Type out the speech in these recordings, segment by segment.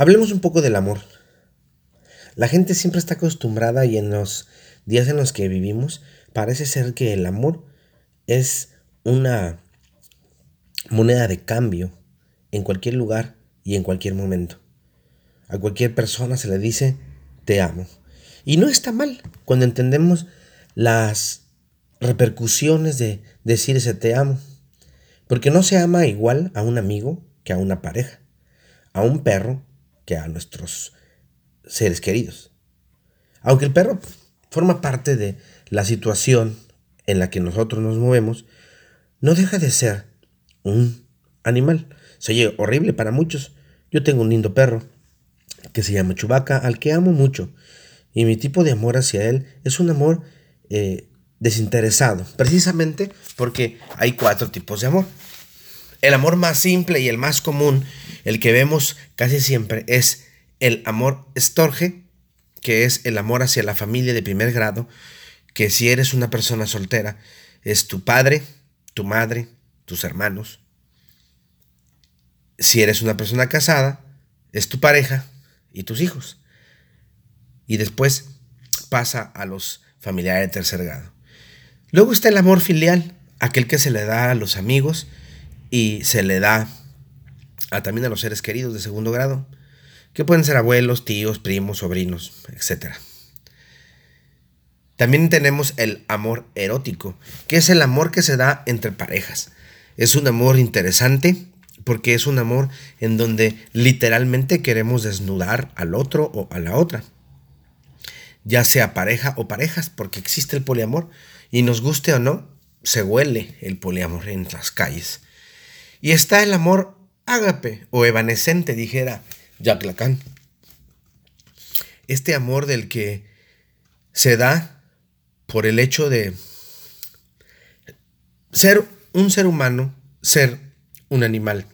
Hablemos un poco del amor. La gente siempre está acostumbrada y en los días en los que vivimos parece ser que el amor es una moneda de cambio en cualquier lugar y en cualquier momento. A cualquier persona se le dice te amo. Y no está mal cuando entendemos las repercusiones de decir ese te amo. Porque no se ama igual a un amigo que a una pareja, a un perro que a nuestros seres queridos. Aunque el perro forma parte de la situación en la que nosotros nos movemos, no deja de ser un animal. Se horrible para muchos. Yo tengo un lindo perro que se llama Chubaca, al que amo mucho. Y mi tipo de amor hacia él es un amor eh, desinteresado, precisamente porque hay cuatro tipos de amor. El amor más simple y el más común, el que vemos casi siempre, es el amor estorge, que es el amor hacia la familia de primer grado, que si eres una persona soltera, es tu padre, tu madre, tus hermanos. Si eres una persona casada, es tu pareja y tus hijos. Y después pasa a los familiares de tercer grado. Luego está el amor filial, aquel que se le da a los amigos y se le da también a los seres queridos de segundo grado, que pueden ser abuelos, tíos, primos, sobrinos, etc. También tenemos el amor erótico, que es el amor que se da entre parejas. Es un amor interesante porque es un amor en donde literalmente queremos desnudar al otro o a la otra. Ya sea pareja o parejas, porque existe el poliamor y nos guste o no, se huele el poliamor en las calles. Y está el amor ágape o evanescente, dijera Jack Lacan. Este amor del que se da por el hecho de ser un ser humano, ser un animal,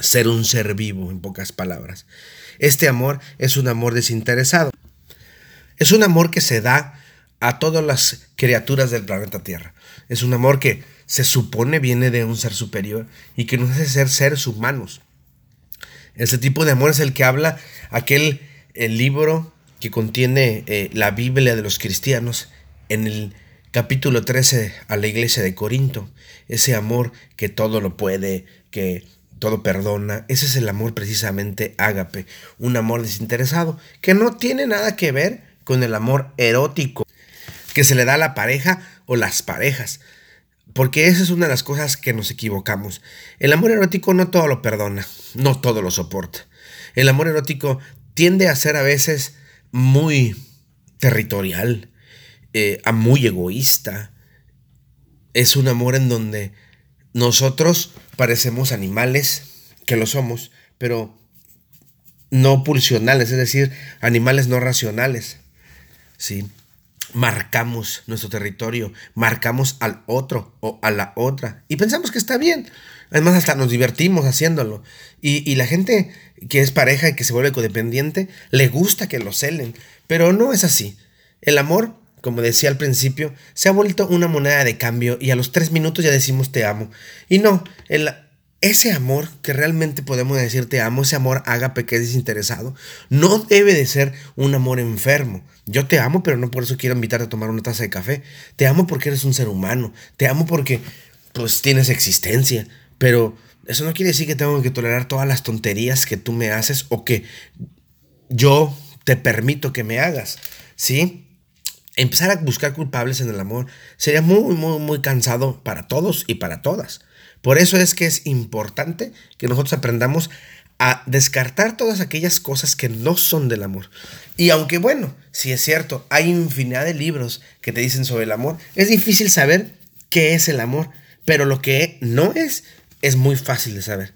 ser un ser vivo, en pocas palabras. Este amor es un amor desinteresado. Es un amor que se da a todas las criaturas del planeta Tierra. Es un amor que se supone viene de un ser superior y que nos hace ser seres humanos. Ese tipo de amor es el que habla aquel el libro que contiene eh, la Biblia de los cristianos en el capítulo 13 a la iglesia de Corinto. Ese amor que todo lo puede, que todo perdona. Ese es el amor precisamente ágape, un amor desinteresado, que no tiene nada que ver con el amor erótico que se le da a la pareja o las parejas. Porque esa es una de las cosas que nos equivocamos. El amor erótico no todo lo perdona, no todo lo soporta. El amor erótico tiende a ser a veces muy territorial, eh, a muy egoísta. Es un amor en donde nosotros parecemos animales, que lo somos, pero no pulsionales, es decir, animales no racionales. ¿sí? Marcamos nuestro territorio, marcamos al otro o a la otra y pensamos que está bien. Además hasta nos divertimos haciéndolo. Y, la gente que es pareja y que se vuelve codependiente, le gusta que lo celen. Pero no es así. El amor, como decía al principio, se ha vuelto una moneda de cambio y a los tres minutos ya decimos te amo. Y no, el, ese amor que realmente podemos decir te amo, ese amor ágape que es desinteresado, no debe de ser un amor enfermo. Yo te amo, pero no por eso quiero invitarte a tomar una taza de café. Te amo porque eres un ser humano. Te amo porque pues tienes existencia. Pero eso no quiere decir que tengo que tolerar todas las tonterías que tú me haces o que yo te permito que me hagas. ¿Sí? Empezar a buscar culpables en el amor sería muy, muy, muy cansado para todos y para todas. Por eso es que es importante que nosotros aprendamos a descartar todas aquellas cosas que no son del amor. Y aunque bueno, si es cierto, hay infinidad de libros que te dicen sobre el amor, es difícil saber qué es el amor, pero lo que no es es muy fácil de saber.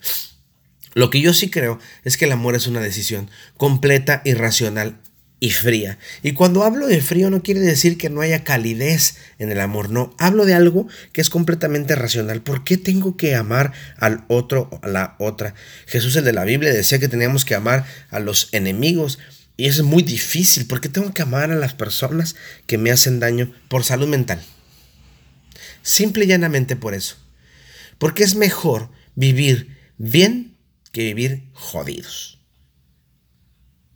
Lo que yo sí creo es que el amor es una decisión completa y racional y fría. Y cuando hablo de frío no quiere decir que no haya calidez en el amor, no. Hablo de algo que es completamente racional. ¿Por qué tengo que amar al otro o a la otra? Jesús el de la Biblia decía que teníamos que amar a los enemigos. Y eso es muy difícil. ¿Por qué tengo que amar a las personas que me hacen daño por salud mental? Simple y llanamente por eso. Porque es mejor vivir bien que vivir jodidos.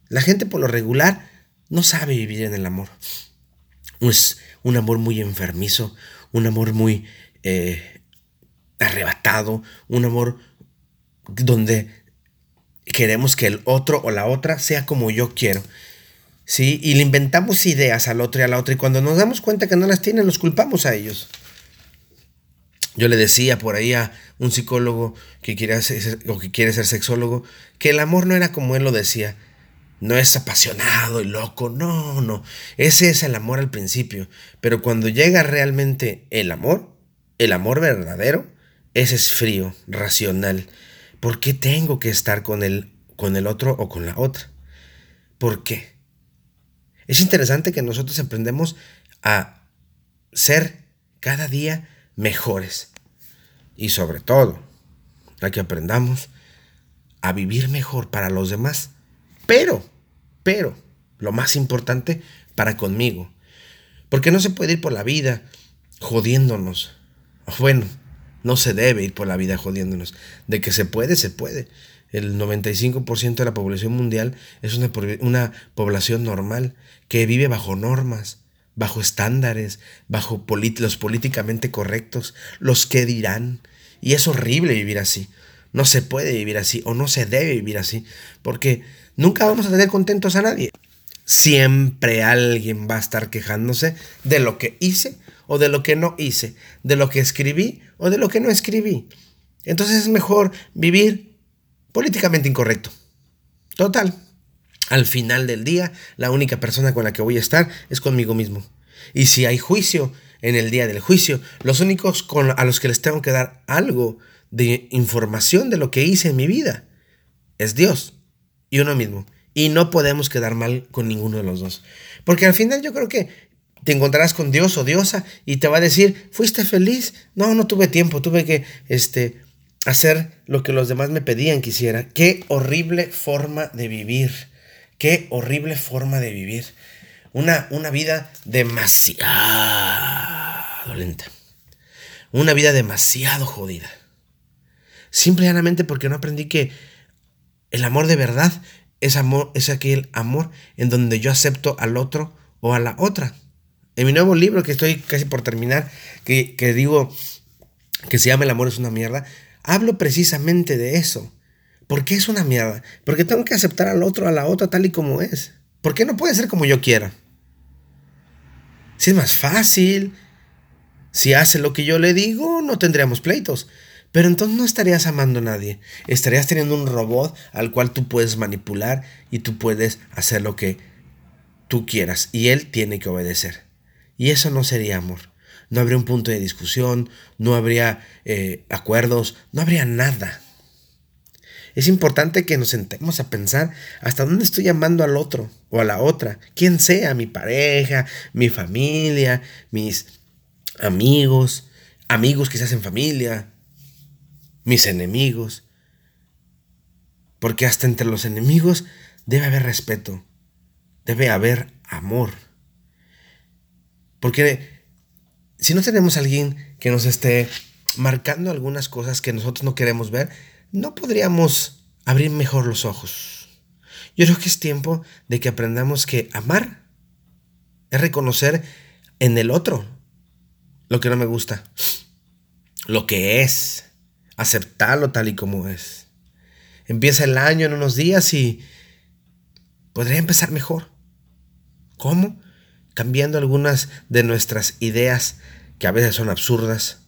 La gente por lo regular no sabe vivir en el amor. Es un amor muy enfermizo, un amor muy eh, arrebatado, un amor donde queremos que el otro o la otra sea como yo quiero. ¿Sí? Y le inventamos ideas al otro y a la otra y cuando nos damos cuenta que no las tienen, los culpamos a ellos. Yo le decía por ahí a un psicólogo que quiere o que quiere ser sexólogo que el amor no era como él lo decía. No es apasionado y loco, no, no. Ese es el amor al principio. Pero cuando llega realmente el amor, el amor verdadero, ese es frío, racional. ¿Por qué tengo que estar con el, con el otro o con la otra? ¿Por qué? Es interesante que nosotros aprendemos a ser cada día mejores. Y sobre todo, a que aprendamos a vivir mejor para los demás. Pero, pero, lo más importante, para conmigo. Porque no se puede ir por la vida jodiéndonos. Bueno, no se debe ir por la vida jodiéndonos. De que se puede, se puede. El 95% de la población mundial es una, una, población normal que vive bajo normas, bajo estándares, bajo los políticamente correctos, los que dirán. Y es horrible vivir así. No se puede vivir así o no se debe vivir así porque nunca vamos a tener contentos a nadie. Siempre alguien va a estar quejándose de lo que hice o de lo que no hice, de lo que escribí o de lo que no escribí. Entonces es mejor vivir políticamente incorrecto. Total. Al final del día, la única persona con la que voy a estar es conmigo mismo. Y si hay juicio en el día del juicio, los únicos a los que les tengo que dar algo de información de lo que hice en mi vida es Dios y uno mismo. Y no podemos quedar mal con ninguno de los dos. Porque al final yo creo que te encontrarás con Dios o diosa y te va a decir, ¿fuiste feliz? No, no tuve tiempo, tuve que este, hacer lo que los demás me pedían que hiciera. Qué horrible forma de vivir, qué horrible forma de vivir. Una, una vida demasiado lenta. Una vida demasiado jodida. Simplemente porque no aprendí que el amor de verdad es amor, es aquel amor en donde yo acepto al otro o a la otra. En mi nuevo libro que estoy casi por terminar, que, digo que se llama El amor es una mierda, hablo precisamente de eso. ¿Por qué es una mierda? Porque tengo que aceptar al otro, a la otra tal y como es. ¿Por qué no puede ser como yo quiera? Si es más fácil, si hace lo que yo le digo, no tendríamos pleitos. Pero entonces no estarías amando a nadie. Estarías teniendo un robot al cual tú puedes manipular y tú puedes hacer lo que tú quieras. Y él tiene que obedecer. Y eso no sería amor. No habría un punto de discusión, no habría eh, acuerdos, no habría nada. Es importante que nos sentemos a pensar hasta dónde estoy amando al otro o a la otra, quien sea, mi pareja, mi familia, mis amigos, amigos quizás en familia, mis enemigos. Porque hasta entre los enemigos debe haber respeto, debe haber amor. Porque si no tenemos alguien que nos esté marcando algunas cosas que nosotros no queremos ver, no podríamos abrir mejor los ojos. Yo creo que es tiempo de que aprendamos que amar es reconocer en el otro lo que no me gusta, lo que es, aceptarlo tal y como es. Empieza el año en unos días y podría empezar mejor. ¿Cómo? cambiando algunas de nuestras ideas que a veces son absurdas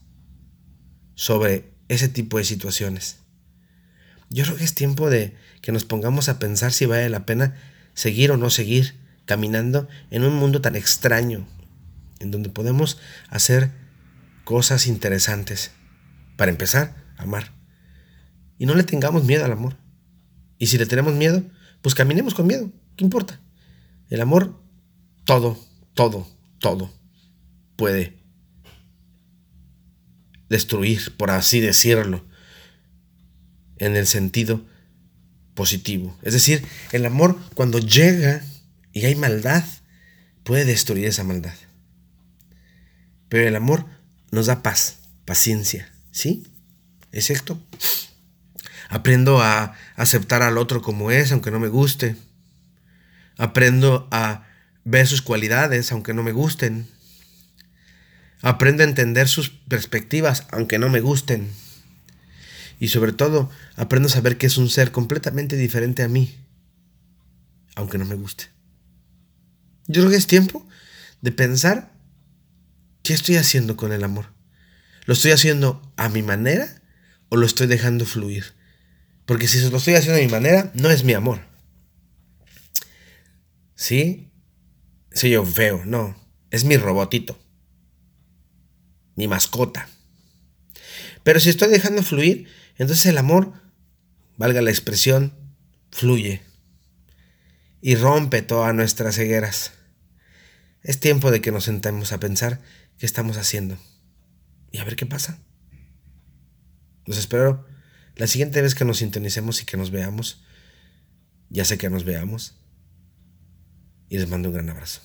sobre ese tipo de situaciones. Yo creo que es tiempo de que nos pongamos a pensar si vale la pena seguir o no seguir caminando en un mundo tan extraño, en donde podemos hacer cosas interesantes. Para empezar, amar. Y no le tengamos miedo al amor. Y si le tenemos miedo, pues caminemos con miedo. ¿Qué importa? El amor, todo todo, todo puede destruir, por así decirlo, en el sentido positivo. Es decir, el amor cuando llega y hay maldad, puede destruir esa maldad. Pero el amor nos da paz, paciencia, ¿sí? ¿Es? Aprendo a aceptar al otro como es, aunque no me guste. Aprendo a ver sus cualidades aunque no me gusten. Aprendo a entender sus perspectivas aunque no me gusten. Y sobre todo, aprendo a saber que es un ser completamente diferente a mí, aunque no me guste. Yo creo que es tiempo de pensar qué estoy haciendo con el amor. ¿Lo estoy haciendo a mi manera o lo estoy dejando fluir? Porque si lo estoy haciendo a mi manera, no es mi amor. ¿Sí? Soy yo feo, no. Es mi robotito. Mi mascota. Pero si estoy dejando fluir, entonces el amor, valga la expresión, fluye y rompe todas nuestras cegueras. Es tiempo de que nos sentemos a pensar qué estamos haciendo y a ver qué pasa. Los espero la siguiente vez que nos sintonicemos y que nos veamos. Ya sé que nos veamos. Y les mando un gran abrazo.